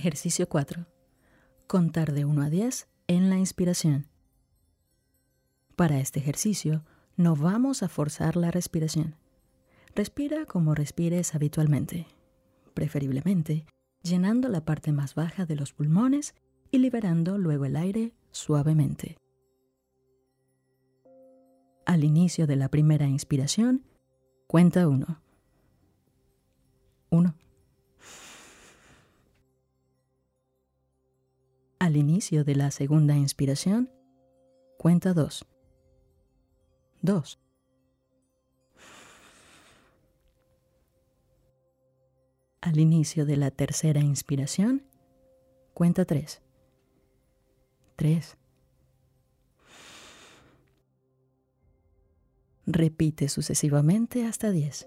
Ejercicio 4. Contar de 1 a 10 en la inspiración. Para este ejercicio, no vamos a forzar la respiración. Respira como respires habitualmente, preferiblemente llenando la parte más baja de los pulmones y liberando luego el aire suavemente. Al inicio de la primera inspiración, cuenta 1. 1. Al inicio de la segunda inspiración, cuenta 2. 2. Al inicio de la tercera inspiración, cuenta 3. 3. Repite sucesivamente hasta 10.